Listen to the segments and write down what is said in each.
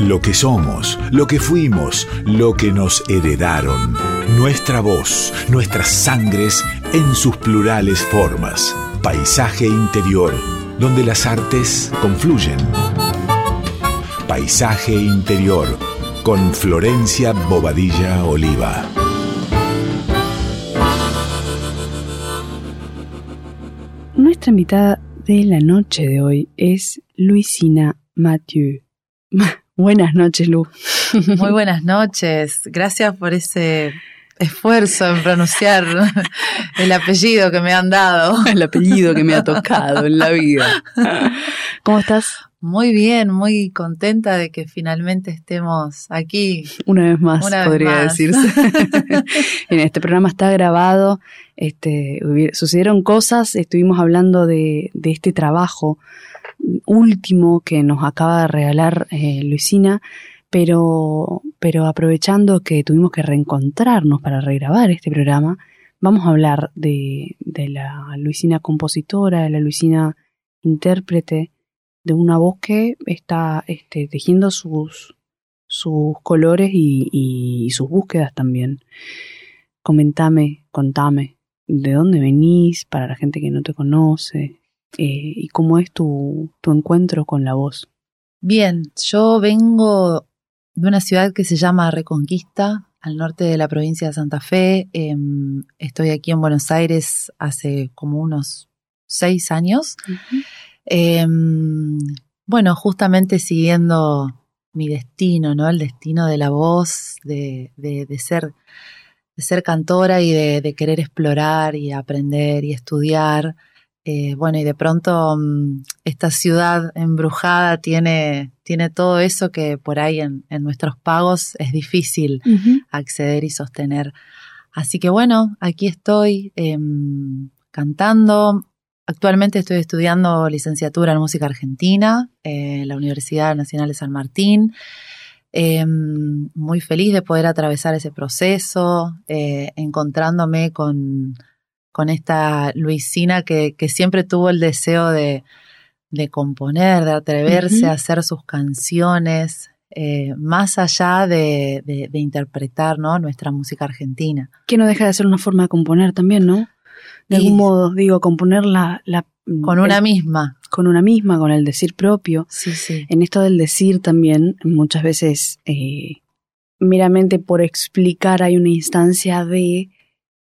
Lo que somos, lo que fuimos, lo que nos heredaron. Nuestra voz, nuestras sangres en sus plurales formas. Paisaje interior, donde las artes confluyen. Paisaje interior, con Florencia Bobadilla Oliva. Nuestra invitada de la noche de hoy es Luisina Mathieu. Buenas noches, Lu. Muy buenas noches. Gracias por ese esfuerzo en pronunciar el apellido que me han dado. El apellido que me ha tocado en la vida. ¿Cómo estás? Muy bien, muy contenta de que finalmente estemos aquí. Una vez más, podría decirse. en este programa está grabado, este, sucedieron cosas, estuvimos hablando de, de este trabajo último que nos acaba de regalar eh, Luisina, pero, pero aprovechando que tuvimos que reencontrarnos para regrabar este programa, vamos a hablar de, de la Luisina compositora, de la Luisina intérprete, de una voz que está este, tejiendo sus, sus colores y, y, sus búsquedas también. Comentame, contame, de dónde venís para la gente que no te conoce, eh, y cómo es tu, tu encuentro con la voz. Bien, yo vengo de una ciudad que se llama Reconquista, al norte de la provincia de Santa Fe. Em, estoy aquí en Buenos Aires hace como unos seis años. Em, bueno, justamente siguiendo mi destino, ¿no? El destino de la voz, de, de, de ser, de ser cantora y de, de, querer explorar y aprender y estudiar. Eh, bueno, y de pronto mm, esta ciudad embrujada tiene, tiene todo eso que por ahí en, nuestros pagos es difícil acceder y sostener. Así que bueno, aquí estoy em, cantando. Actualmente estoy estudiando licenciatura en música argentina en la Universidad Nacional de San Martín. Em, muy feliz de poder atravesar ese proceso, eh, encontrándome con, con esta Luisina que, que siempre tuvo el deseo de, de componer, de atreverse a hacer sus canciones, eh, más allá de, de, interpretar ¿no? nuestra música argentina. Que no deja de ser una forma de componer también, ¿no? De algún modo, digo, componer la... la con una misma. Con una misma, con el decir propio. Sí, sí. En esto del decir también, muchas veces, eh, meramente por explicar hay una instancia de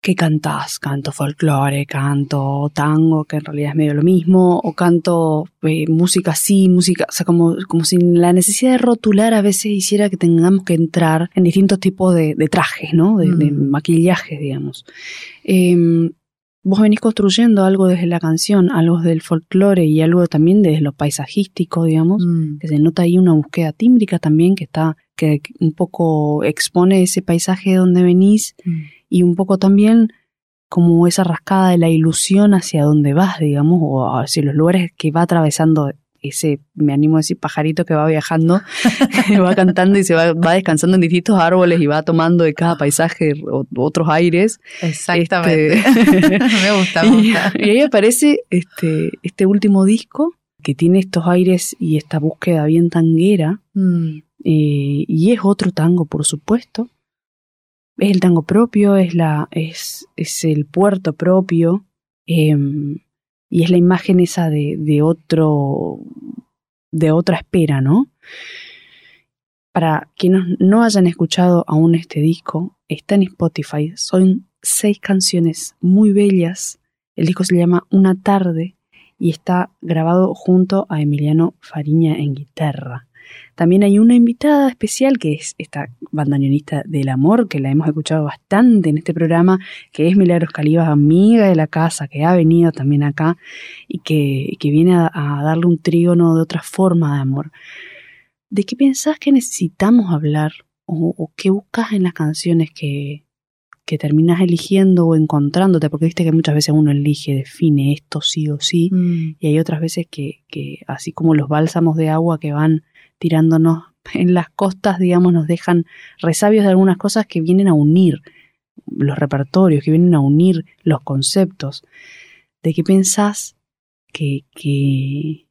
¿qué cantás? Canto folclore, canto tango, que en realidad es medio lo mismo, o canto eh, música así, música, o sea, como, como si la necesidad de rotular a veces hiciera que tengamos que entrar en distintos tipos de, trajes, ¿no? De, mm. maquillaje, digamos. Em, vos venís construyendo algo desde la canción, algo del folclore y algo también desde lo paisajístico, digamos, mm. que se nota ahí una búsqueda tímbrica también que está, que un poco expone ese paisaje donde venís. Mm y un poco también como esa rascada de la ilusión hacia dónde vas, digamos, o hacia los lugares que va atravesando ese, me animo a decir, pajarito que va viajando, va cantando y se va, va, descansando en distintos árboles y va tomando de cada paisaje otros aires. Exactamente. Este, me gusta, me gusta. Y, ahí aparece este, este último disco que tiene estos aires y esta búsqueda bien tanguera. Mm. Eh, y es otro tango, por supuesto, es el tango propio, es, la, es, es el puerto propio, em, y es la imagen esa de, de otro, de otra espera, ¿no? Para quienes no hayan escuchado aún este disco, está en Spotify, son seis canciones muy bellas, el disco se llama Una tarde y está grabado junto a Emiliano Fariña en guitarra. También hay una invitada especial que es esta bandoneonista del amor, que la hemos escuchado bastante en este programa, que es Milagros Calivas, amiga de la casa, que ha venido también acá y que, que viene a, darle un trígono de otra forma de amor. ¿De qué pensás que necesitamos hablar o, o qué buscas en las canciones que, que terminas eligiendo o encontrándote, porque viste que muchas veces uno elige, define esto sí o sí, mm. y hay otras veces que, que, así como los bálsamos de agua que van tirándonos en las costas, digamos, nos dejan resabios de algunas cosas que vienen a unir los repertorios, que vienen a unir los conceptos. ¿De qué pensás que, que,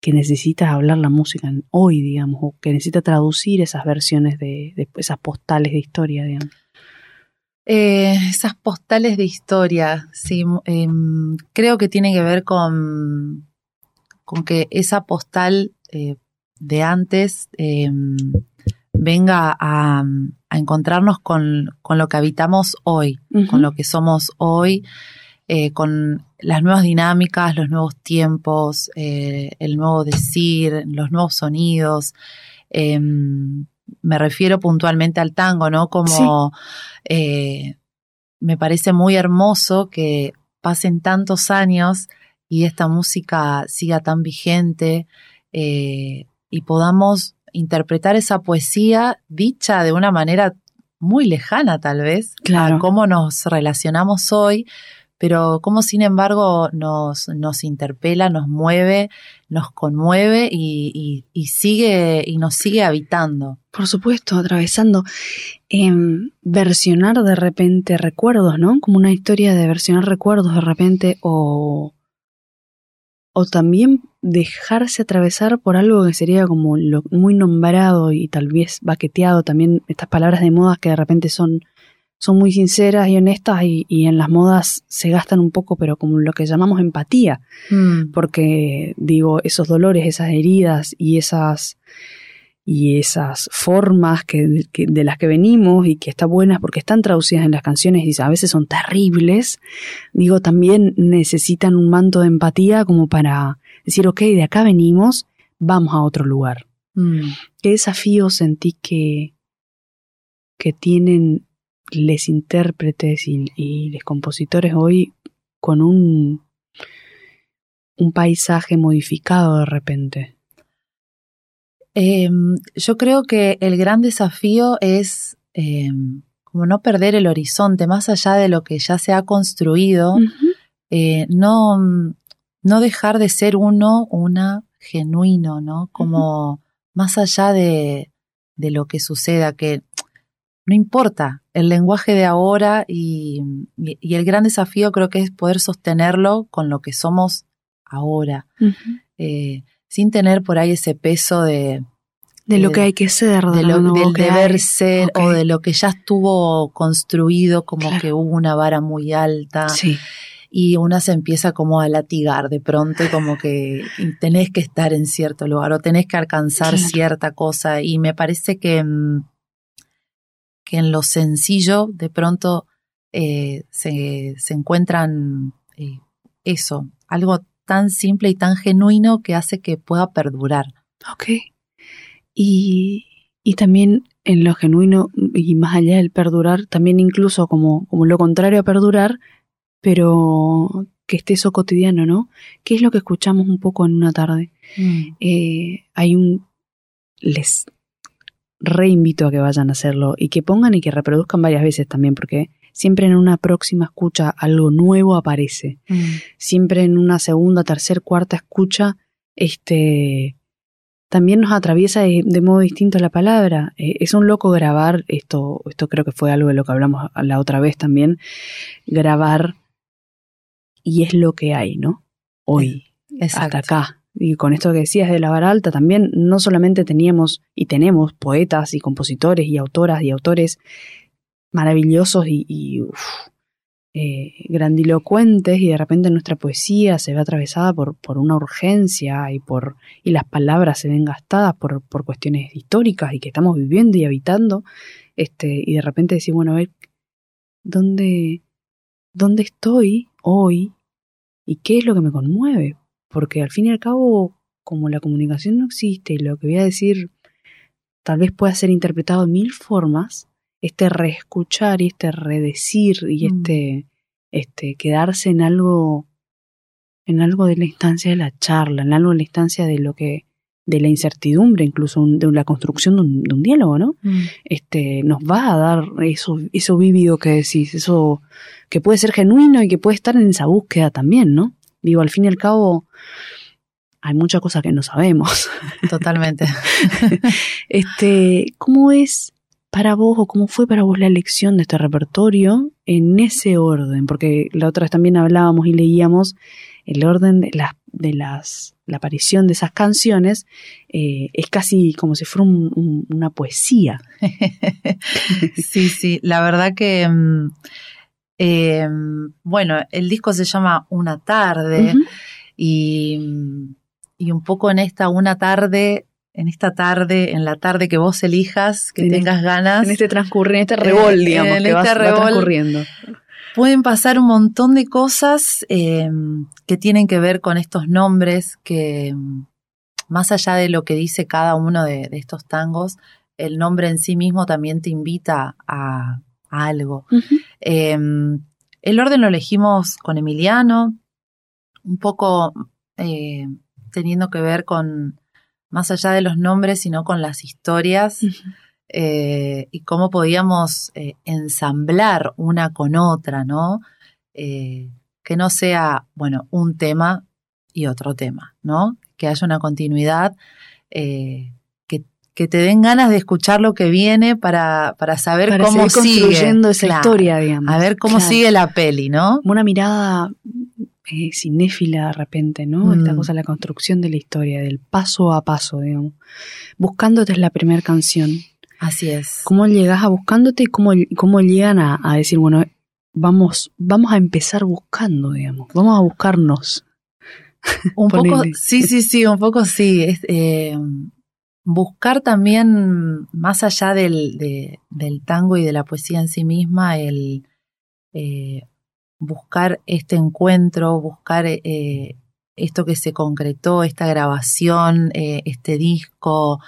que necesita hablar la música hoy, digamos, o que necesita traducir esas versiones de, esas postales de historia, digamos? Eh, esas postales de historia, sí, em, creo que tiene que ver con, con que esa postal eh, de antes em, venga a, encontrarnos con, lo que habitamos hoy, con lo que somos hoy, eh, con las nuevas dinámicas, los nuevos tiempos, eh, el nuevo decir, los nuevos sonidos. Em, me refiero puntualmente al tango, ¿no? Como eh, me parece muy hermoso que pasen tantos años y esta música siga tan vigente y podamos interpretar esa poesía dicha de una manera muy lejana tal vez claro. a cómo nos relacionamos hoy, pero cómo sin embargo nos, nos interpela, nos mueve, nos conmueve y, sigue y nos sigue habitando. Por supuesto, atravesando. Em, versionar de repente recuerdos, ¿no? Como una historia de versionar recuerdos de repente o o también dejarse atravesar por algo que sería como lo muy nombrado y tal vez baqueteado también estas palabras de moda que de repente son, son muy sinceras y honestas y, en las modas se gastan un poco pero como lo que llamamos empatía mm. porque digo esos dolores esas heridas y esas y esas formas que, de las que venimos y que están buenas porque están traducidas en las canciones y a veces son terribles, digo, también necesitan un manto de empatía como para decir, ok, de acá venimos, vamos a otro lugar. Mm. ¿Qué desafío sentí que, que tienen les intérpretes y, y los compositores hoy con un, un paisaje modificado de repente? Em, yo creo que el gran desafío es em, como no perder el horizonte, más allá de lo que ya se ha construido, eh, no, no dejar de ser uno, una genuino, ¿no? Como más allá de, de lo que suceda, que no importa el lenguaje de ahora y, y, el gran desafío creo que es poder sostenerlo con lo que somos ahora sin tener por ahí ese peso de... De lo que hay que ser, de lo, del deber ser o de lo que ya estuvo construido como que hubo una vara muy alta. Sí. Y una se empieza como a latigar de pronto, como que tenés que estar en cierto lugar o tenés que alcanzar cierta cosa. Y me parece que, mm, que en lo sencillo de pronto eh, se, se, encuentran eh, eso, algo tan simple y tan genuino que hace que pueda perdurar. Ok. Y, y también en lo genuino y más allá del perdurar, también incluso como, como lo contrario a perdurar, pero que esté eso cotidiano, ¿no? ¿Qué es lo que escuchamos un poco en una tarde? Mm. Eh, hay un... Les reinvito a que vayan a hacerlo y que pongan y que reproduzcan varias veces también, porque siempre en una próxima escucha algo nuevo aparece. Mm. Siempre en una segunda, tercera, cuarta escucha, este también nos atraviesa de, modo distinto la palabra. Eh, es un loco grabar, esto, esto creo que fue algo de lo que hablamos la otra vez también, grabar y es lo que hay, ¿no? Hoy, hasta acá. Y con esto que decías de la vara alta, también no solamente teníamos y tenemos poetas y compositores y autoras y autores maravillosos y, eh, grandilocuentes y de repente nuestra poesía se ve atravesada por, por una urgencia y, por, y las palabras se ven gastadas por, por cuestiones históricas y que estamos viviendo y habitando, este, y de repente decir, bueno, a ver, ¿dónde, ¿dónde estoy hoy y qué es lo que me conmueve? Porque al fin y al cabo, como la comunicación no existe y lo que voy a decir tal vez pueda ser interpretado de mil formas, este reescuchar y este redecir y mm. este, este quedarse en algo, en algo de la instancia de la charla, en algo de la instancia de lo que, de la incertidumbre, incluso de la construcción de un, diálogo, ¿no? Mm. Este, nos va a dar eso, eso vívido que decís, eso que puede ser genuino y que puede estar en esa búsqueda también, ¿no? Digo, al fin y al cabo, hay muchas cosas que no sabemos. Totalmente. este, ¿cómo es para vos o cómo fue para vos la elección de este repertorio en ese orden? Porque la otra vez también hablábamos y leíamos el orden de las, de las, la aparición de esas canciones eh, es casi como si fuera una poesía. sí, sí, la verdad que, mm, eh, bueno, el disco se llama Una tarde y, y un poco en esta una tarde en esta tarde, en la tarde que vos elijas, que tengas ganas. En este transcurrir, en este revol, digamos, en que este transcurriendo. Pueden pasar un montón de cosas eh, que tienen que ver con estos nombres, que más allá de lo que dice cada uno de, estos tangos, el nombre en sí mismo también te invita a, algo. Eh, el orden lo elegimos con Emiliano, un poco eh, teniendo que ver con más allá de los nombres, sino con las historias eh, y cómo podíamos eh, ensamblar una con otra, ¿no? Eh, que no sea, bueno, un tema y otro tema, ¿no? Que haya una continuidad, que, que, te den ganas de escuchar lo que viene para, para saber cómo sigue. construyendo esa historia, digamos. A ver cómo sigue la peli, ¿no? Una mirada cinéfila de repente, ¿no? Esta mm. cosa, la construcción de la historia, del paso a paso, digamos. Buscándote es la primera canción. Así es. ¿Cómo llegas a buscándote y cómo, cómo llegan a, decir, bueno, vamos, vamos a empezar buscando, digamos, vamos a buscarnos? Un poco, sí, sí, sí, un poco sí. Es, eh, buscar también, más allá del, del tango y de la poesía en sí misma, el eh, buscar este encuentro, buscar eh, esto que se concretó, esta grabación, este disco,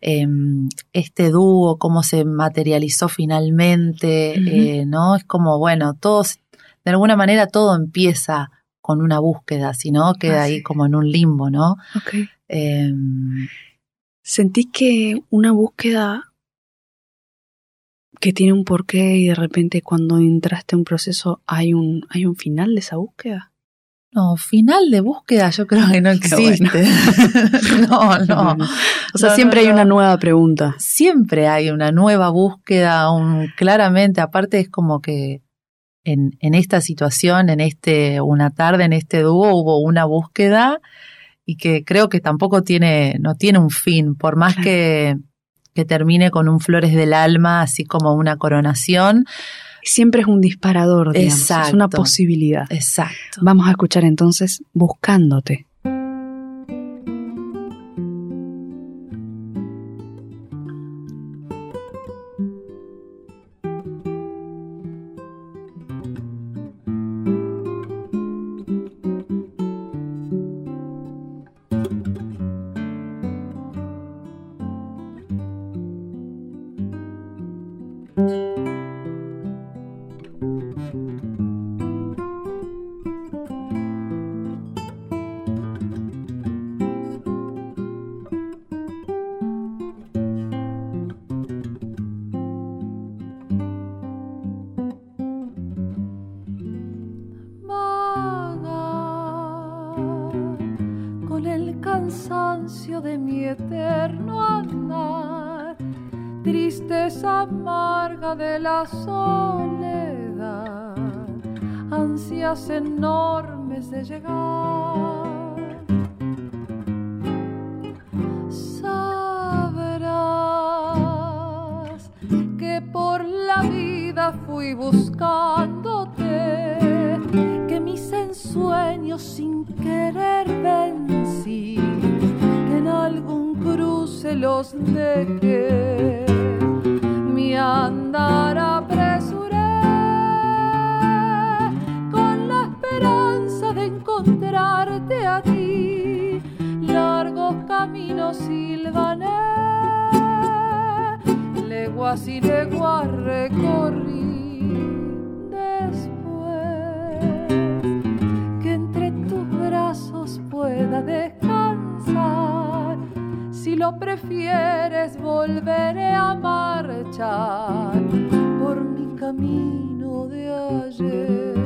em, este dúo, cómo se materializó finalmente, eh, ¿no? Es como, bueno, todos, de alguna manera todo empieza con una búsqueda, si no, queda ah, ahí como en un limbo, ¿no? Okay. Em, ¿Sentís que una búsqueda que tiene un porqué y de repente cuando entraste en un proceso hay un, hay un final de esa búsqueda? No, final de búsqueda yo creo que no existe. no, no. O sea, siempre hay una nueva pregunta. Siempre hay una nueva búsqueda, un, claramente, aparte es como que en, en esta situación, en este, una tarde, en este dúo, hubo una búsqueda y que creo que tampoco tiene, no tiene un fin, por más que que termine con un flores del alma, así como una coronación. Siempre es un disparador, digamos, es una posibilidad. Exacto. Vamos a escuchar entonces Buscándote. Sabrás que por la vida fui buscándote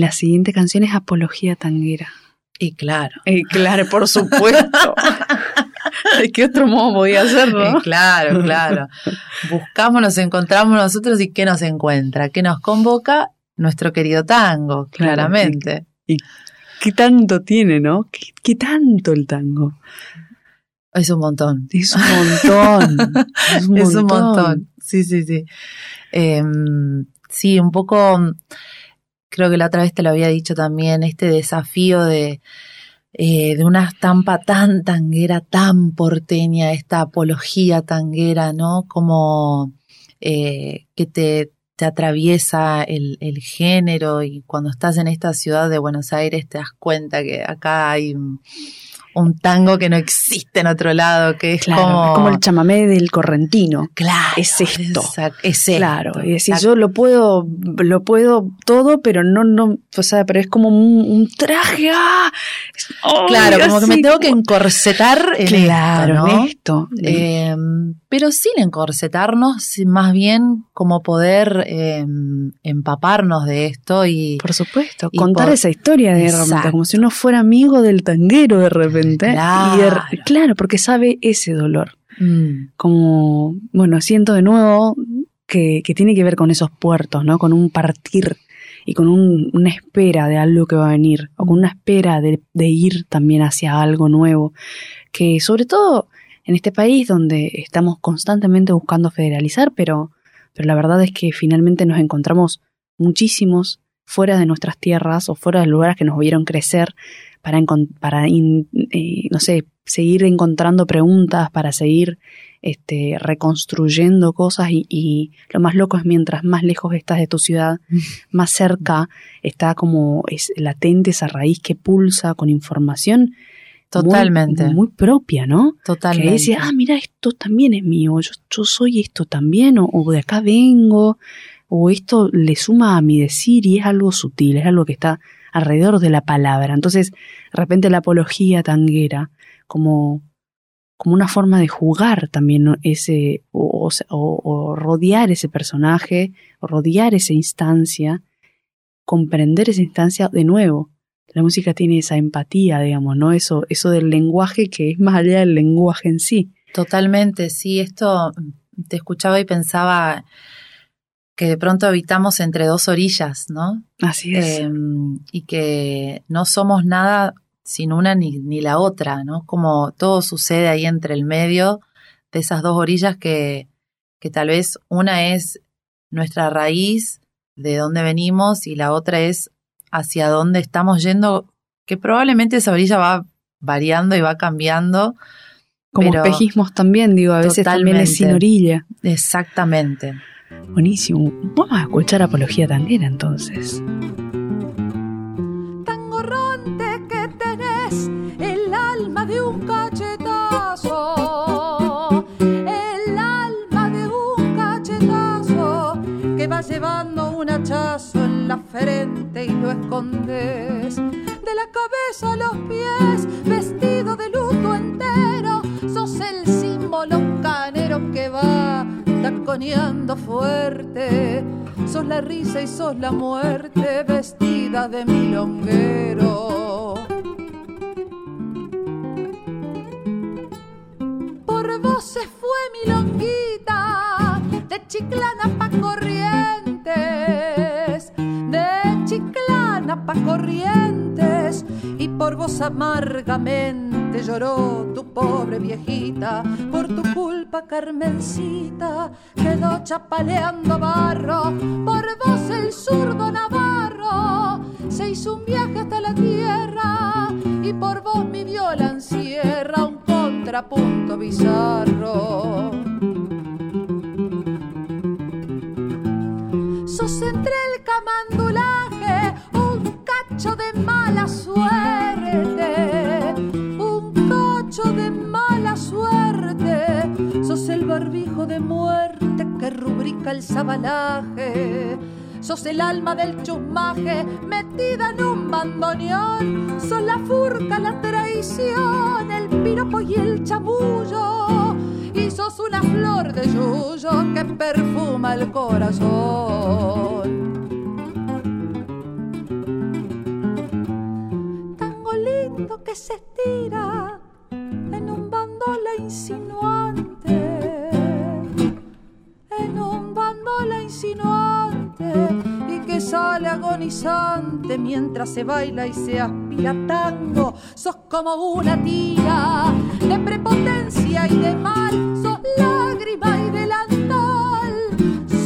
La siguiente canción es Apología Tanguera. Y claro. Y claro, por supuesto. ¿De qué otro modo podía hacerlo? Claro, claro. Buscamos, nos encontramos nosotros y ¿qué nos encuentra? ¿Qué nos convoca? Nuestro querido tango, claramente. ¿Y qué tanto tiene, no? ¿Qué, qué tanto el tango? Es un montón. Es un montón. es, un es un montón. Sí, sí, sí. Eh, sí, un poco, creo que la otra vez te lo había dicho también, este desafío de, eh, de una estampa tan tanguera, tan porteña, esta apología tanguera, ¿no? Como eh, que te, te atraviesa el, el, género y cuando estás en esta ciudad de Buenos Aires te das cuenta que acá hay un tango que no existe en otro lado, que es claro, como... Es como el chamamé del correntino. Claro. Es esto. Exacto, es esto. Claro. Y decir, yo lo puedo, lo puedo todo, pero no, no, o sea, pero es como un, un traje, ¡ah! Oh, claro, como que me tengo que encorsetar en claro, esto, ¿no? en esto. Eh, pero sin encorsetarnos, más bien como poder eh, empaparnos de esto y... Por supuesto, y contar por, esa historia de repente, como si uno fuera amigo del tanguero de repente. Claro, y de, claro porque sabe ese dolor. Mm. Como, bueno, siento de nuevo que, que, tiene que ver con esos puertos, ¿no? Con un partir y con un, una espera de algo que va a venir, o con una espera de, de ir también hacia algo nuevo, que sobre todo en este país donde estamos constantemente buscando federalizar, pero, pero la verdad es que finalmente nos encontramos muchísimos fuera de nuestras tierras o fuera de lugares que nos vieron crecer para, para in, eh, no sé, seguir encontrando preguntas, para seguir este, reconstruyendo cosas y, y, lo más loco es mientras más lejos estás de tu ciudad, más cerca está como es latente esa raíz que pulsa con información Totalmente. Muy, muy, propia, ¿no? Totalmente. Que dice, ah, mira, esto también es mío, yo, yo soy esto también, o, o, de acá vengo, o esto le suma a mi decir y es algo sutil, es algo que está alrededor de la palabra. Entonces, de repente la apología tanguera, como, como una forma de jugar también ese, o, rodear ese personaje, rodear esa instancia, comprender esa instancia de nuevo la música tiene esa empatía, digamos, ¿no? Eso, eso del lenguaje que es más allá del lenguaje en sí. Totalmente, sí. Esto te escuchaba y pensaba que de pronto habitamos entre dos orillas, ¿no? Así es. Eh, y que no somos nada sin una ni, ni la otra, ¿no? Como todo sucede ahí entre el medio de esas dos orillas que, que tal vez una es nuestra raíz de dónde venimos y la otra es hacia dónde estamos yendo, que probablemente esa orilla va variando y va cambiando. Como espejismos también, digo, a veces también es sin orilla. Exactamente. Buenísimo. Vamos a escuchar Apología Tanguera entonces. Tangorrante que tenés el alma de un cachetazo, el alma de un cachetazo que va llevando un hachazo en la frente y lo escondes. De la cabeza a los pies, vestido de luto entero, sos el símbolo canero que va taconeando fuerte. Sos la risa y sos la muerte vestida de milonguero. Por vos se fue milonguita, de chiclana pa' corrientes, de chiclana pa' corrientes, y por vos amargamente lloró tu pobre viejita, por tu culpa Carmencita. Quedó chapaleando barro, por vos el zurdo Navarro. Se hizo un viaje hasta la tierra y por vos mi viola encierra un contrapunto bizarro. Sos entre el camandulaje un cacho de mala suerte, de muerte que rubrica el sabalaje. Sos el alma del chusmaje metida en un bandoneón, sos la furca, la traición, el piropo y el chamullo, y sos una flor de yuyo que perfuma el corazón. Tango lindo que se estira en un bandola insinuante, insinuante y que sale agonizante mientras se baila y se aspira tango. Sos como una tira de prepotencia y de mal, sos lágrima y delantal,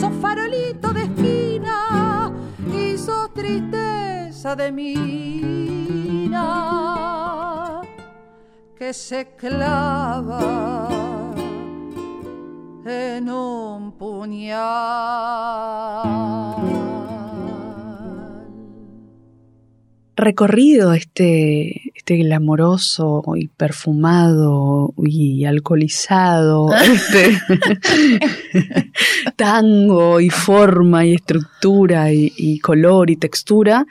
sos farolito de esquina y sos tristeza de mina que se clava en un puñal. Recorrido este, este glamoroso y perfumado y alcoholizado, este tango y forma y estructura y, y, color y textura,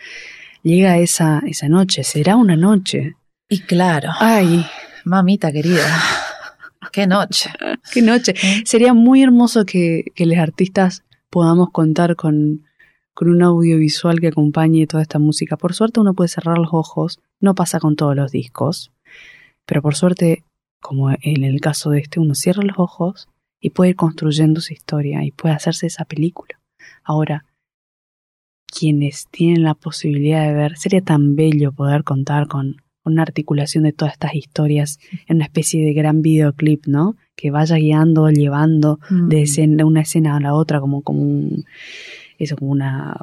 llega esa, esa noche, será una noche. Y claro. Ay. Mamita querida. Qué noche. Qué noche. Sería muy hermoso que, que los artistas podamos contar con, con un audiovisual que acompañe toda esta música. Por suerte uno puede cerrar los ojos, no pasa con todos los discos, pero por suerte, como en el caso de este, uno cierra los ojos y puede ir construyendo su historia y puede hacerse esa película. Ahora, quienes tienen la posibilidad de ver, sería tan bello poder contar con una articulación de todas estas historias en una especie de gran videoclip, ¿no? Que vaya guiando, llevando de, Mm. escena, una escena a la otra, como, como un, eso, como una,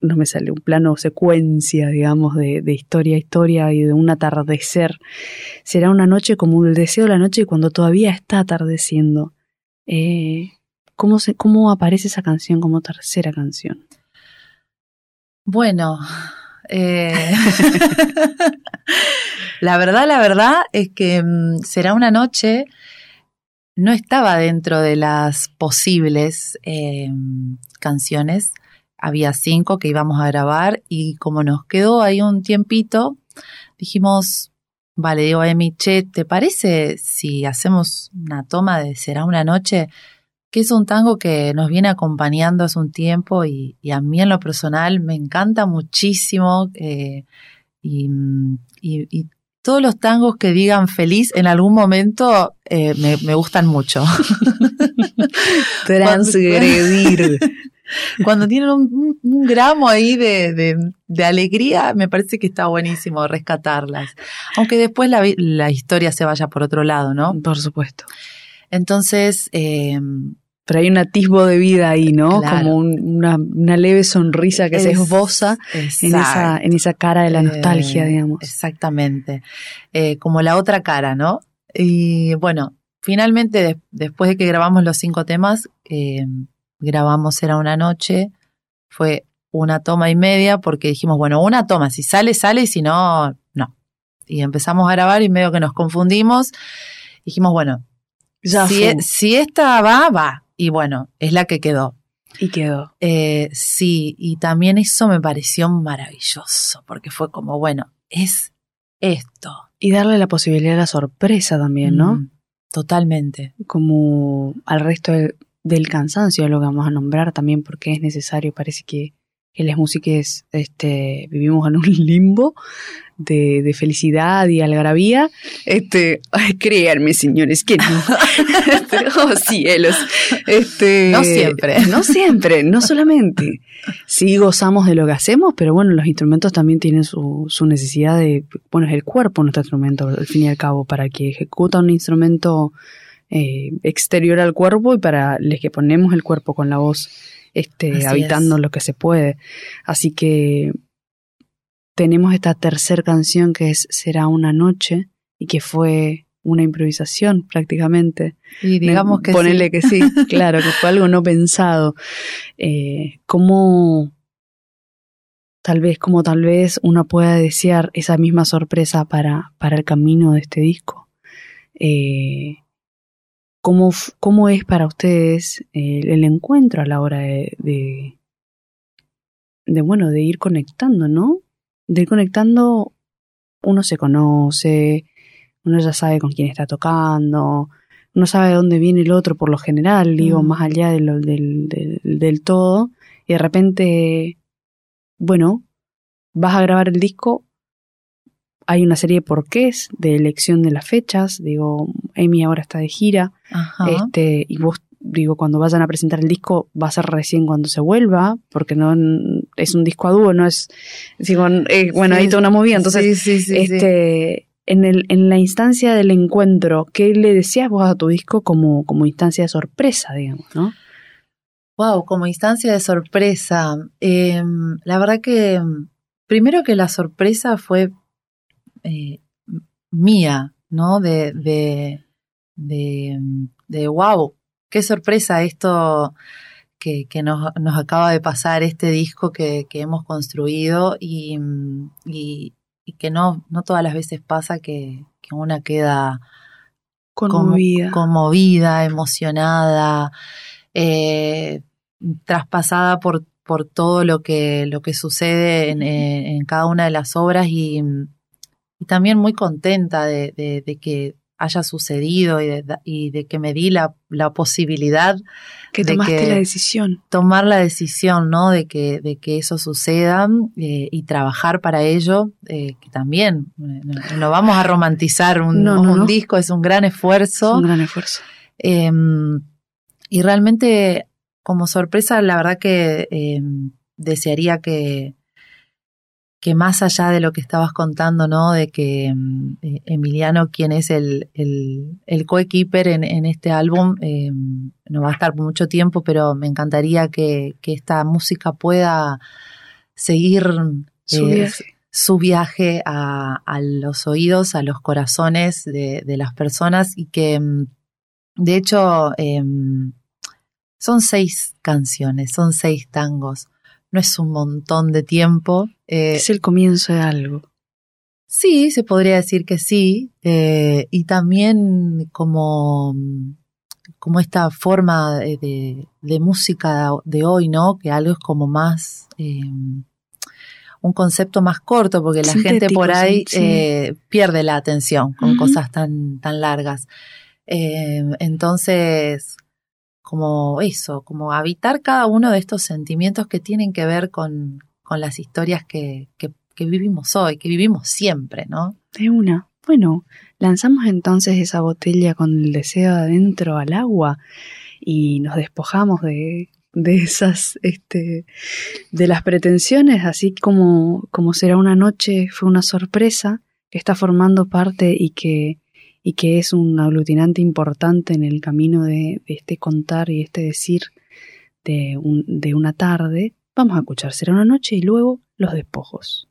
no me sale, un plano secuencia, digamos, de, de historia a historia y de un atardecer. Será una noche como el deseo de la noche cuando todavía está atardeciendo. Eh, ¿cómo, se, ¿Cómo aparece esa canción como tercera canción? Bueno, eh, la verdad, la verdad es que mm, será una noche, no estaba dentro de las posibles eh, canciones. Había cinco que íbamos a grabar y como nos quedó ahí un tiempito, dijimos, vale, digo a Emi, che, ¿te parece si hacemos una toma de Será una noche? Que es un tango que nos viene acompañando hace un tiempo y, y a mí en lo personal me encanta muchísimo eh, y, y, y, todos los tangos que digan feliz en algún momento eh, me, me, gustan mucho. Transgredir. Cuando tienen un, un gramo ahí de, de, de, alegría, me parece que está buenísimo rescatarlas. Aunque después la, la historia se vaya por otro lado, ¿no? Por supuesto. Entonces, eh, pero hay un atisbo de vida ahí, ¿no? Claro. Como un, una, una, leve sonrisa que es, se esboza en esa, en esa cara de la nostalgia, eh, digamos. Exactamente. Eh, como la otra cara, ¿no? Y bueno, finalmente, de, después de que grabamos los cinco temas, eh, grabamos Era una noche, fue una toma y media, porque dijimos, bueno, una toma, si sale, sale, y si no, no. Y empezamos a grabar y medio que nos confundimos. Dijimos, bueno, ya si, si, esta va, va. Y bueno, es la que quedó. Y quedó. Eh, sí, y también eso me pareció maravilloso, porque fue como, bueno, es esto. Y darle la posibilidad de la sorpresa también, ¿no? Mm, totalmente. Como al resto del, del cansancio, lo que vamos a nombrar también, porque es necesario, parece que que las músicas este, vivimos en un limbo de, felicidad y algarabía. Este, créanme, señores, que no. Este, oh, cielos. Este, no siempre. No siempre, no solamente. Sí gozamos de lo que hacemos, pero bueno, los instrumentos también tienen su, su necesidad de, bueno, es el cuerpo nuestro instrumento, al fin y al cabo, para que ejecuta un instrumento eh, exterior al cuerpo y para los que ponemos el cuerpo con la voz este, habitando lo que se puede. Así que tenemos esta tercera canción que es Será una noche y que fue una improvisación prácticamente. Y digamos que Ponerle que sí, claro, que fue algo no pensado. Eh, ¿Cómo tal vez, como tal vez uno pueda desear esa misma sorpresa para, para el camino de este disco? Eh, ¿Cómo, ¿Cómo, es para ustedes el, encuentro a la hora de, de, bueno, de ir conectando, ¿no? De ir conectando, uno se conoce, uno ya sabe con quién está tocando, uno sabe de dónde viene el otro por lo general, digo, mm. más allá de lo, del, del todo, y de repente, bueno, vas a grabar el disco hay una serie de porqués de elección de las fechas. Digo, Amy ahora está de gira. Este, y vos, digo, cuando vayan a presentar el disco, va a ser recién cuando se vuelva, porque no es un disco a dúo, no es. Digo, eh, bueno, hay toda una movida. Entonces, este, En, el, en la instancia del encuentro, ¿qué le decías vos a tu disco como, como instancia de sorpresa, digamos, no? Wow, como instancia de sorpresa. Em, la verdad que primero que la sorpresa fue eh, mía, ¿no? De, de, de, wow, qué sorpresa esto que, que nos, nos, acaba de pasar, este disco que, que hemos construido y, y, que no, no todas las veces pasa que, que una queda conmovida, conmovida emocionada, eh, traspasada por, por todo lo que, lo que sucede en, en cada una de las obras y, y también muy contenta de, de, que haya sucedido y de, y de, que me di la, la posibilidad que tomaste la decisión. tomar la decisión no de que de que eso suceda eh, y trabajar para ello eh, que también eh, no, vamos a romantizar un, un disco es un gran esfuerzo. Un gran esfuerzo. Em, y realmente como sorpresa la verdad que em, desearía que que más allá de lo que estabas contando, ¿no? De que mm, eh, Emiliano, quien es el, el, el coequiper en, en, este álbum, eh, no va a estar por mucho tiempo, pero me encantaría que, que esta música pueda seguir eh, su viaje, a, a, los oídos, a los corazones de, de las personas y que, mm, de hecho, em, son seis canciones, son seis tangos no es un montón de tiempo. Eh, es el comienzo de algo. Sí, se podría decir que sí. Eh, y también como, como esta forma de, de, música de hoy, ¿no? Que algo es como más... Eh, un concepto más corto, porque la gente por ahí pierde la atención con cosas tan, tan largas. entonces, como eso, como habitar cada uno de estos sentimientos que tienen que ver con, con las historias que, que, vivimos hoy, que vivimos siempre, ¿no? De una. Bueno, lanzamos entonces esa botella con el deseo adentro al agua y nos despojamos de, de esas, este, de las pretensiones, así como, como será una noche, fue una sorpresa que está formando parte y que y que es un aglutinante importante en el camino de, este contar y este decir de, de una tarde, vamos a escuchar Será una noche y luego los despojos.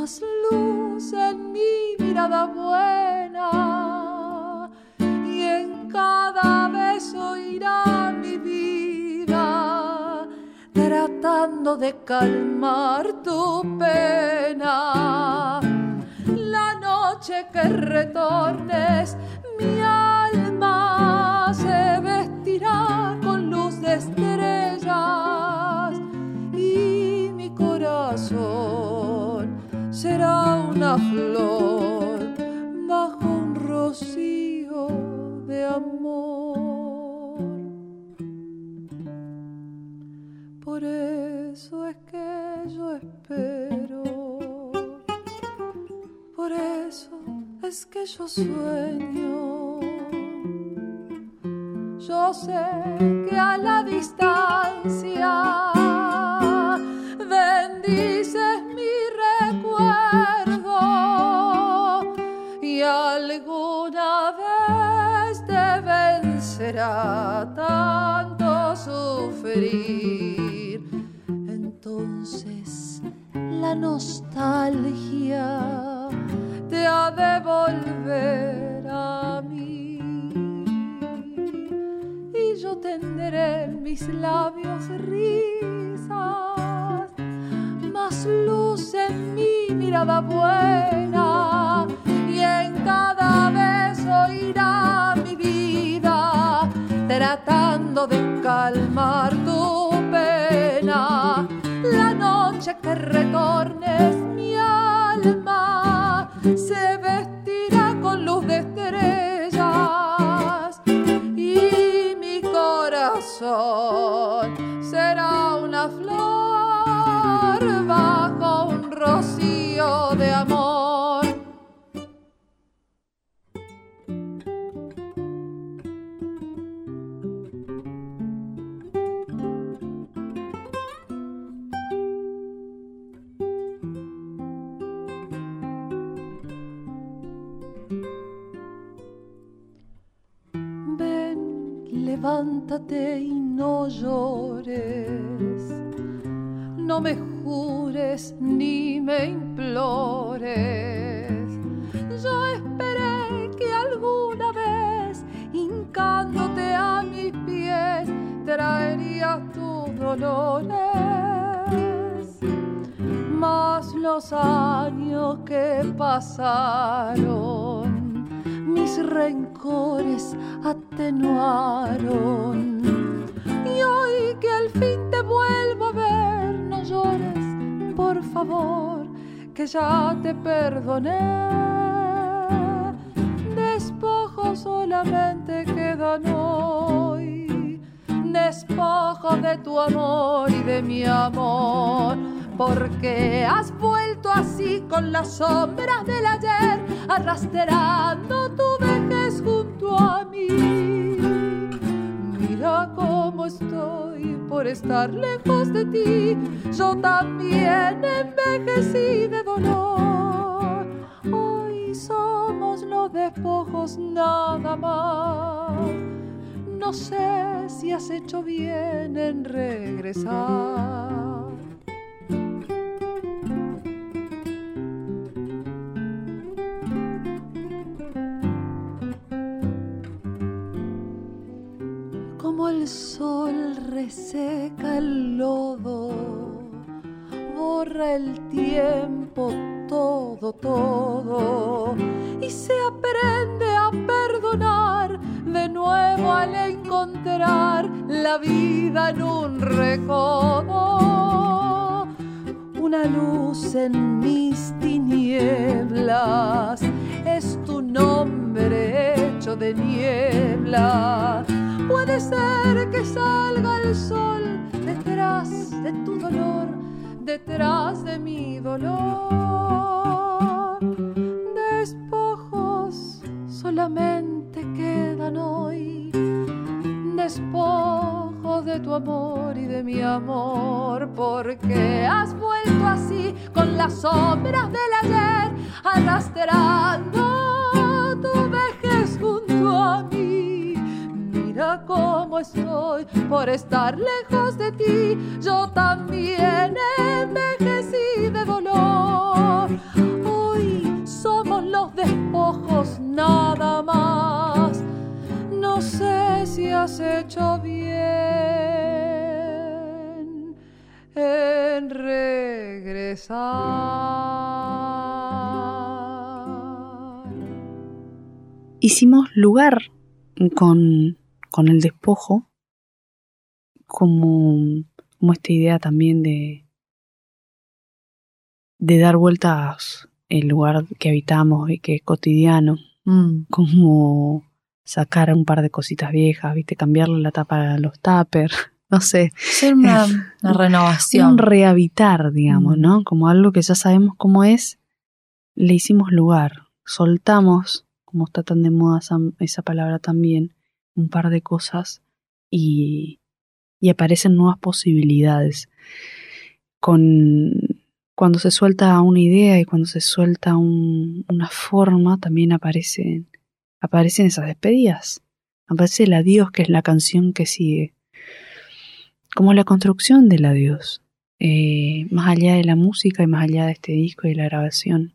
Más luz en mi mirada buena y en cada beso irá mi vida tratando de calmar tu pena. La noche que retornes mi alma se vestirá con luz de estrellas será una flor bajo un rocío de amor. Por eso es que yo espero, por eso es que yo sueño. Yo sé que a la distancia bendices mi recuerdo y alguna vez te vencerá tanto sufrir. Entonces la nostalgia te ha de volver a mí y yo tendré en mis labios risas, luz en mi mirada buena y en cada beso irá mi vida tratando de calmar tu pena. La noche que retornes mi alma se vestirá con luz de estrellas perdoné. Despojos solamente quedan hoy, despojos de tu amor y de mi amor. Porque has vuelto así con las sombras del ayer, arrastrando No sé si has hecho bien en regresar. Como el sol reseca el lodo, borra el tiempo todo, todo, y se aprende nuevo al encontrar la vida en un recodo. Una luz en mis tinieblas es tu nombre hecho de niebla. Puede ser que salga el sol detrás de tu dolor, detrás de mi dolor. Despojos solamente hoy, despojos de tu amor y de mi amor, porque has vuelto así con las sombras del ayer, arrastrando tu vejez junto a mí. Mira cómo estoy por estar lejos de ti, yo también envejecí de dolor. Hoy somos los despojos nada más no sé si has hecho bien en regresar. Hicimos lugar con, con el despojo como, como esta idea también de, de dar vueltas el lugar que habitamos y que es cotidiano, Mm. como sacar un par de cositas viejas, viste, cambiarle la tapa a los tuppers, no sé, Ser una, una renovación. un rehabitar, digamos, Mm. ¿no? Como algo que ya sabemos cómo es, le hicimos lugar, soltamos, como está tan de moda esa, esa palabra también, un par de cosas y, y aparecen nuevas posibilidades. Con, cuando se suelta una idea y cuando se suelta un- una forma, también aparecen, aparecen esas despedidas. Aparece el adiós, que es la canción que sigue. Como la construcción del adiós. Eh, más allá de la música y más allá de este disco y la grabación.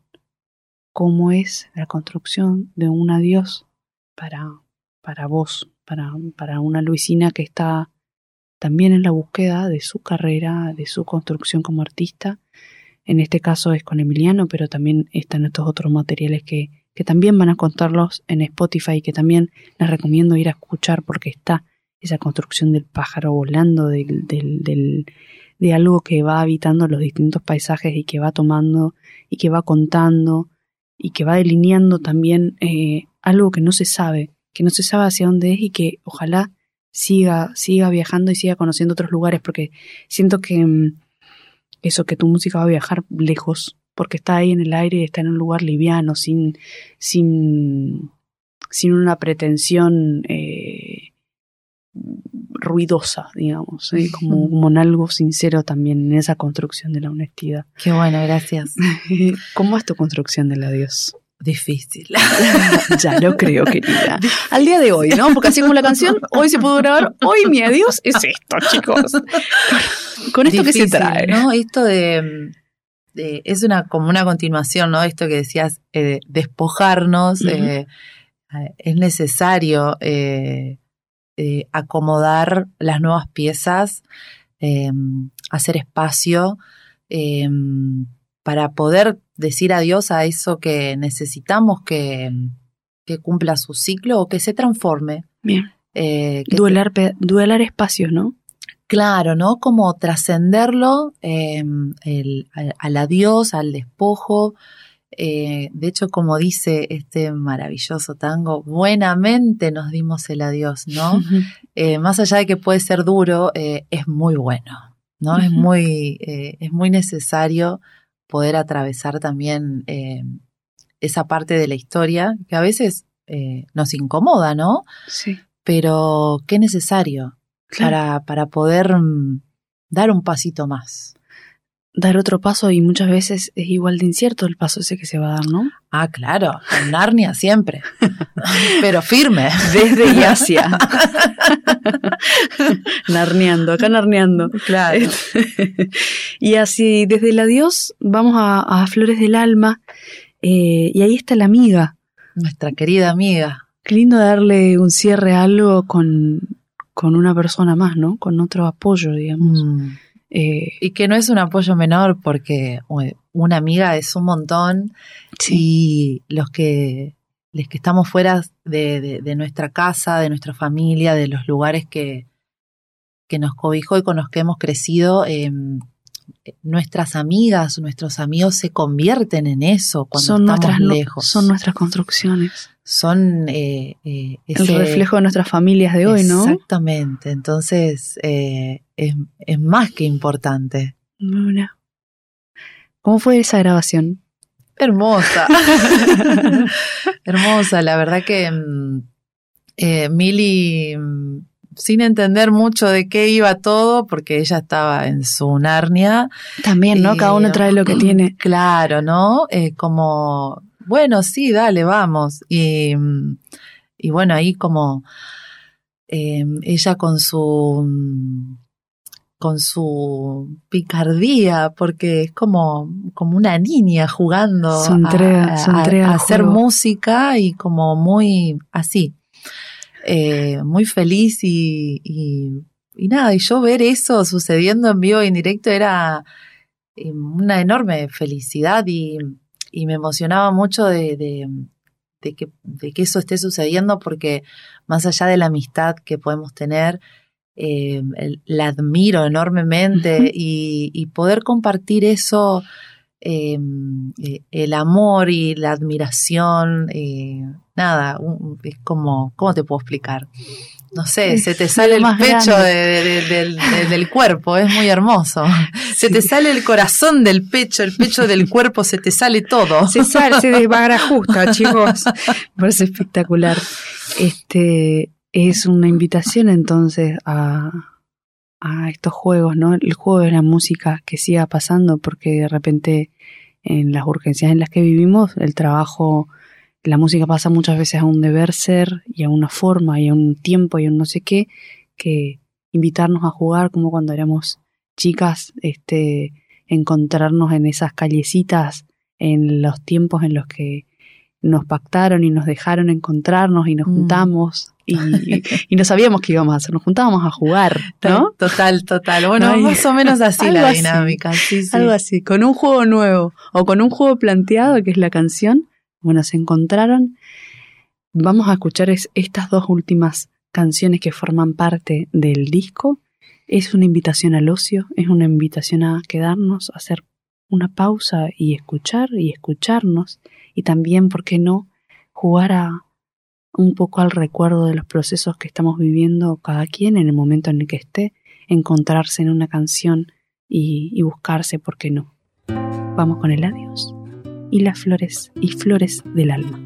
Cómo es la construcción de un adiós para, para vos, para, para una Luisina que está también en la búsqueda de su carrera, de su construcción como artista. En este caso es con Emiliano, pero también están estos otros materiales que, que también van a contarlos en Spotify que también les recomiendo ir a escuchar porque está esa construcción del pájaro volando, del, del, del- de algo que va habitando los distintos paisajes y que va tomando y que va contando y que va delineando también eh, algo que no se sabe, que no se sabe hacia dónde es y que ojalá siga, siga viajando y siga conociendo otros lugares, porque siento que mm, eso, que tu música va a viajar lejos, porque está ahí en el aire, está en un lugar liviano, sin, sin, sin una pretensión eh, ruidosa, digamos, ¿sí? como, como en algo sincero también en esa construcción de la honestidad. Qué bueno, gracias. ¿Cómo es tu construcción del adiós? Difícil. Ya lo creo, querida. Al día de hoy, ¿no? Porque así como la canción, hoy se pudo grabar, hoy mi adiós es esto, chicos. Con, con esto que se Difícil, trae. ¿no? Esto de, de- es una como una continuación, ¿no? Esto que decías, eh, despojarnos, eh, eh, es necesario eh, eh, acomodar las nuevas piezas, eh, hacer espacio eh, para poder decir adiós a eso que necesitamos que, que cumpla su ciclo o que se transforme. Bien. eh, que Duelar, duelar espacios, ¿no? Claro, ¿no? Como trascenderlo eh, el- al, al adiós, al despojo. Eh, de hecho, como dice este maravilloso tango, buenamente nos dimos el adiós, ¿no? Eh, más allá de que puede ser duro, eh, es muy bueno, ¿no? Es muy, eh, es muy necesario poder atravesar también eh, esa parte de la historia que a veces nos incomoda, ¿no? Sí. Pero qué necesario Claro. para, para poder mm, dar un pasito más. Dar otro paso y muchas veces es igual de incierto el paso ese que se va a dar, ¿no? Ah, claro, en Narnia siempre, pero firme. Desde y hacia. narneando, acá narneando. Claro. y así, desde el adiós, vamos a, a Flores del Alma. eh, y ahí está la amiga. Nuestra querida amiga. Qué lindo darle un cierre a algo con, con una persona más, ¿no? Con otro apoyo, digamos. Mm. Eh, Y que no es un apoyo menor porque ue, una amiga es un montón y los que, los que estamos fuera de, de- de nuestra casa, de nuestra familia, de los lugares que, que nos cobijó y con los que hemos crecido, eh, nuestras amigas, nuestros amigos se convierten en eso cuando son, estamos nuestras, lejos. son nuestras construcciones. Son eh, eh, El reflejo de nuestras familias de hoy, ¿no? Exactamente. Entonces, eh, es, es más que importante. ¿Cómo fue esa grabación? Hermosa. Hermosa. La verdad que mm, eh, Mili mm, sin entender mucho de qué iba todo, porque ella estaba en su Narnia. También, ¿no? Cada uno trae lo que tiene. Claro, ¿no? Eh, como, bueno, sí, dale, vamos. Y, y bueno, ahí como eh, ella con su con su picardía, porque es como, como una niña jugando a, hacer música y como muy así, eh, muy feliz y, y, nada, y yo ver eso sucediendo en vivo y en directo era eh, una enorme felicidad y, y me emocionaba mucho de, de, de, que, de que eso esté sucediendo porque más allá de la amistad que podemos tener, eh, la admiro enormemente y, poder compartir eso, eh, el amor y la admiración, eh, nada, es como, ¿cómo te puedo explicar? No sé, se te sale el pecho del, cuerpo, es muy hermoso. Se te sale el corazón del pecho, el pecho del cuerpo, se te sale todo. Se sale, se justo chicos. Parece espectacular. Este, es una invitación entonces a, a estos juegos, ¿no? El juego de la música que siga pasando porque de repente en las urgencias en las que vivimos el trabajo, la música pasa muchas veces a un deber ser y a una forma y a un tiempo y a un no sé qué que invitarnos a jugar como cuando éramos chicas, este, encontrarnos en esas callecitas en los tiempos en los que nos pactaron y nos dejaron encontrarnos y nos mm. juntamos y, no sabíamos qué íbamos a hacer, nos juntábamos a jugar, ¿no? Total, total. Bueno, más o menos así la dinámica. Algo así, con un juego nuevo o con un juego planteado que es la canción. Bueno, se encontraron. Vamos a escuchar estas dos últimas canciones que forman parte del disco. Es una invitación al ocio, es una invitación a quedarnos, a hacer una pausa y escuchar y escucharnos y también, ¿por qué no?, jugar a un poco al recuerdo de los procesos que estamos viviendo cada quien en el momento en el que esté, encontrarse en una canción y, buscarse, ¿por qué no? Vamos con el adiós y las flores y flores del alma.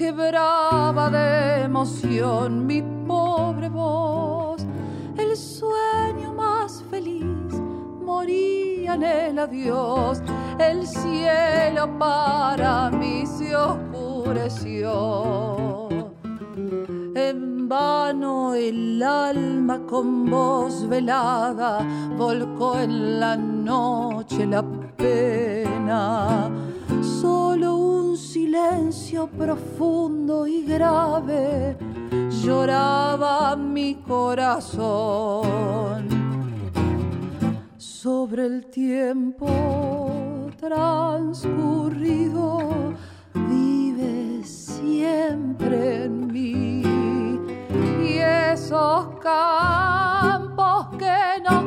quebraba de emoción mi pobre voz. El sueño más feliz moría en el adiós. El cielo para mí se oscureció. En vano el alma con voz velada volcó en la noche la pena. Solo silencio profundo y grave lloraba mi corazón. Sobre el tiempo transcurrido vive siempre en mí y esos campos que nos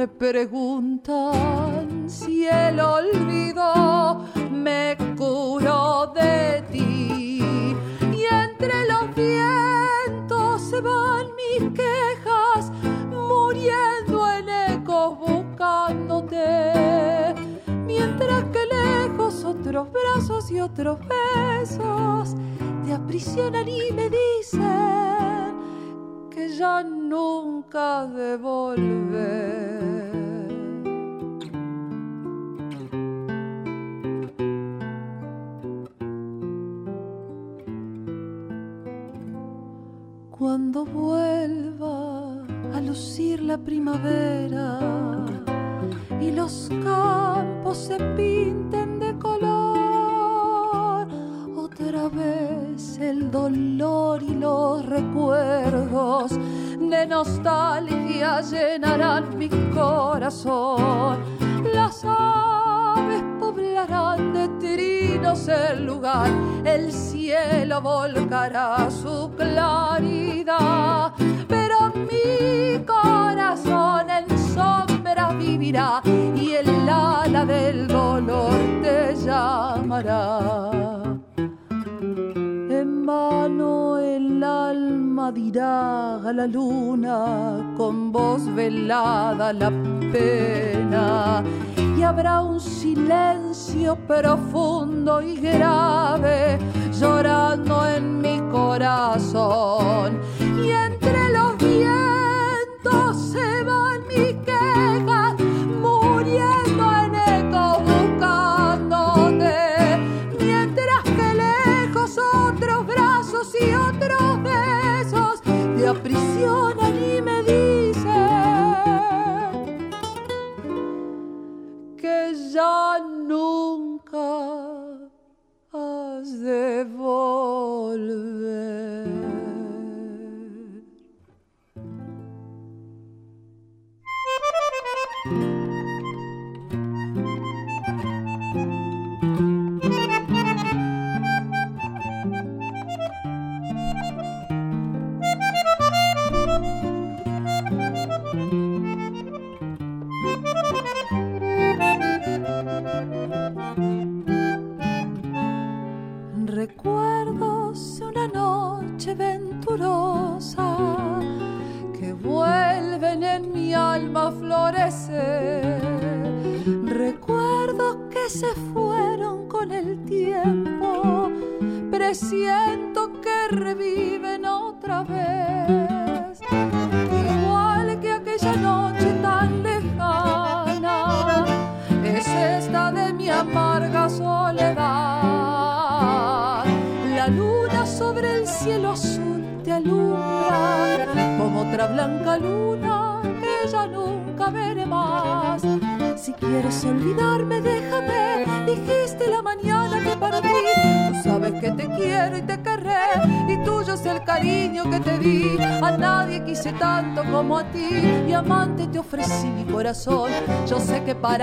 Me preguntan si el olvido me curó de ti. Y entre los vientos se van mis quejas muriendo en ecos buscándote. Mientras que lejos otros brazos y otros besos te aprisionan y me dicen ya nunca devolver. Cuando vuelva a lucir la primavera y los campos se pinten de color otra vez el dolor y los recuerdos de nostalgia llenarán mi corazón. Las aves poblarán de trinos el lugar, el cielo volcará su claridad, pero mi corazón en sombra vivirá y el ala del dolor te llamará. Mano el alma dirá a la luna con voz velada la pena y habrá un silencio profundo y grave llorando en mi corazón. Y entre los vientos se van mis quejas aprisionan y me dicen que ya nunca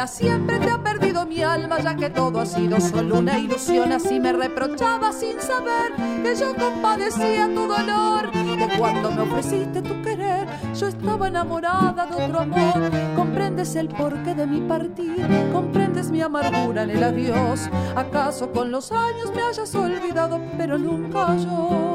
siempre te ha perdido mi alma, ya que todo ha sido solo una ilusión. Así me reprochaba sin saber que yo compadecía tu dolor. Que cuando me ofreciste tu querer, yo estaba enamorada de otro amor. Comprendes el porqué de mi partir, comprendes mi amargura en el adiós. ¿Acaso con los años me hayas olvidado, pero nunca yo?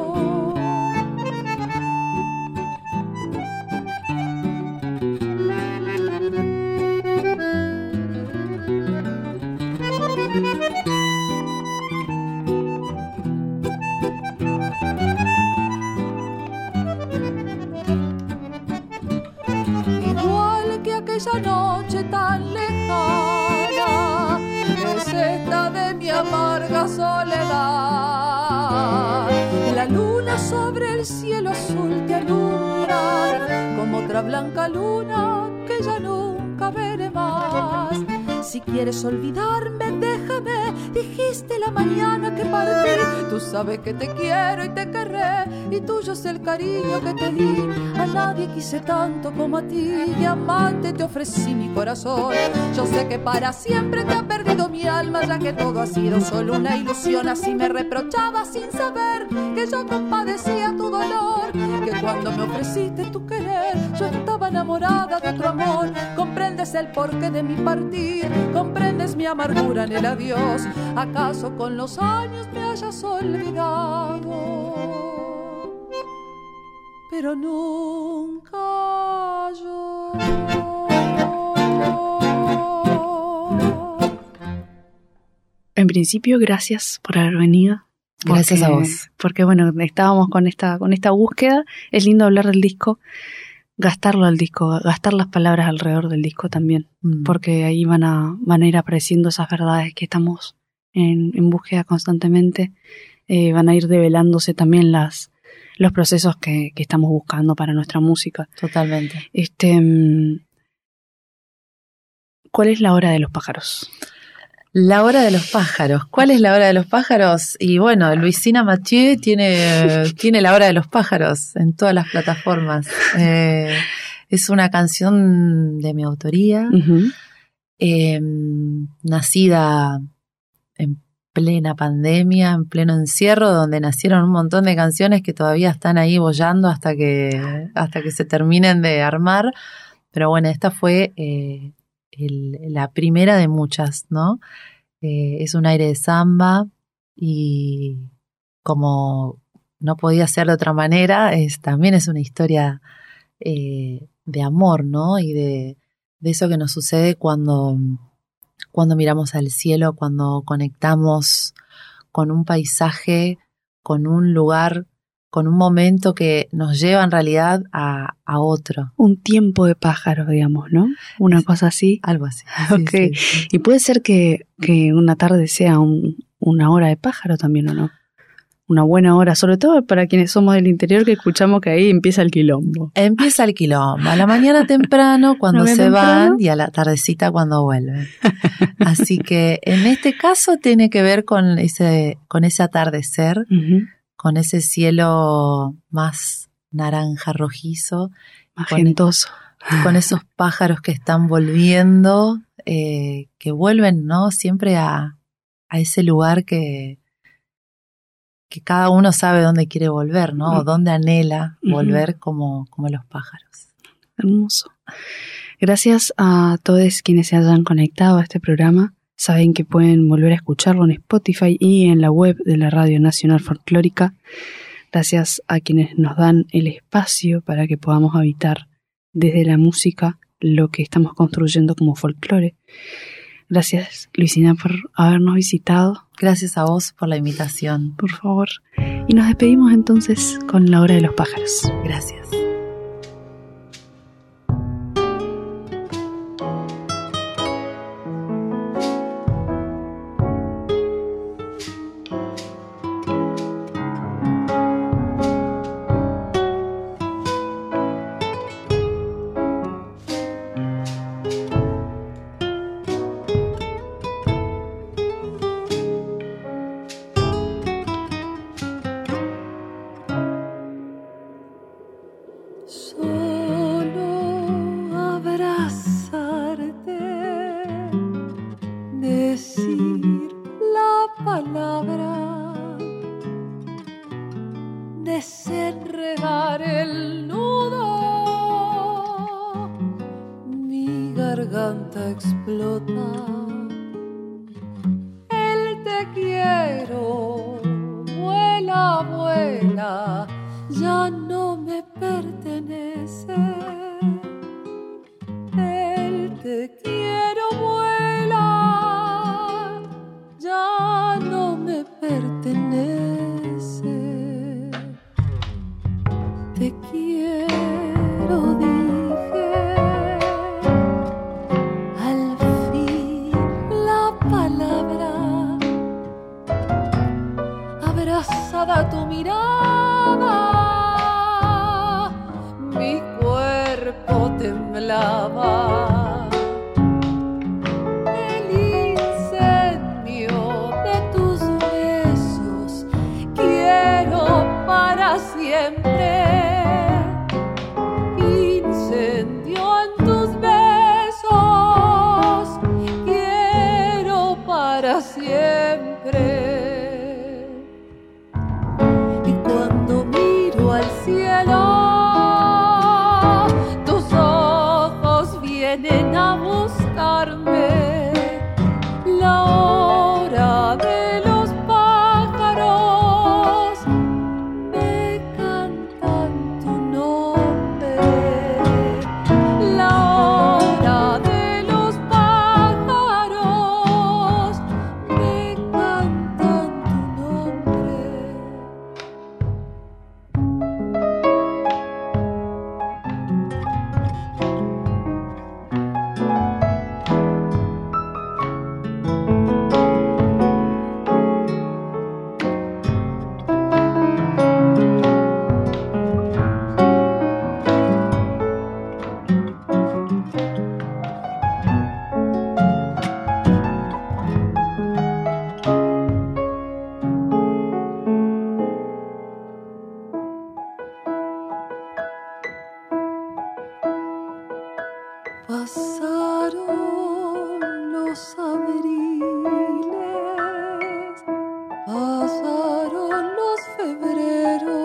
Luna que ya nunca veré más. Si quieres olvidarme, déjame, dijiste la mañana que partí. Tú sabes que te quiero y te querré, y tuyo es el cariño que te di. A nadie quise tanto como a ti, y amante te ofrecí mi corazón. Yo sé que para siempre te mi alma, ya que todo ha sido solo una ilusión. Así me reprochaba sin saber que yo compadecía tu dolor. Que cuando me ofreciste tu querer, yo estaba enamorada de otro amor. Comprendes el porqué de mi partir, comprendes mi amargura en el adiós. ¿Acaso con los años me hayas olvidado? Pero nunca yo. Principio, gracias por haber venido. Gracias Porque- a vos. Porque bueno, estábamos con esta, con esta búsqueda. Es lindo hablar del disco, gastarlo al disco, gastar las palabras alrededor del disco también. Mm. Porque ahí van a, van a ir apareciendo esas verdades que estamos en, en búsqueda constantemente. Eh, van a ir develándose también las, los procesos que, que, estamos buscando para nuestra música. Totalmente. Este, mm, ¿Cuál es la hora de los pájaros? La hora de los pájaros. ¿Cuál es la hora de los pájaros? Y bueno, Luisina Mathieu tiene, tiene la hora de los pájaros en todas las plataformas. Eh, es una canción de mi autoría, em, nacida en plena pandemia, en pleno encierro, donde nacieron un montón de canciones que todavía están ahí bollando hasta que, hasta que se terminen de armar. Pero bueno, esta fue eh, la primera de muchas, ¿no? Eh, es un aire de samba y como no podía ser de otra manera, es, también es una historia eh, de amor, ¿no? Y de, de, eso que nos sucede cuando, cuando miramos al cielo, cuando conectamos con un paisaje, con un lugar con un momento que nos lleva en realidad a, otro. Un tiempo de pájaro, digamos, ¿no? Una cosa así. Algo así. ok. Y puede ser que, que una tarde sea una hora de pájaro también, ¿o no? Una buena hora, sobre todo para quienes somos del interior que escuchamos que ahí empieza el quilombo. Empieza el quilombo, a la mañana temprano cuando se van y a la tardecita cuando vuelven. Así que en este caso tiene que ver con ese, con ese atardecer con ese cielo más naranja rojizo. Magentoso. Con, con esos pájaros que están volviendo, eh, que vuelven, ¿no? Siempre a, a ese lugar que, que cada uno sabe dónde quiere volver, ¿no? O dónde anhela volver como, como los pájaros. Hermoso. Gracias a todos quienes se hayan conectado a este programa. Saben que pueden volver a escucharlo en Spotify y en la web de la Radio Nacional Folclórica. Gracias a quienes nos dan el espacio para que podamos habitar desde la música lo que estamos construyendo como folclore. Gracias, Luisina, por habernos visitado. Gracias a vos por la invitación. Por favor. Y nos despedimos entonces con la hora de los pájaros. Gracias. tu mirada, mi cuerpo temblaba. los febreros.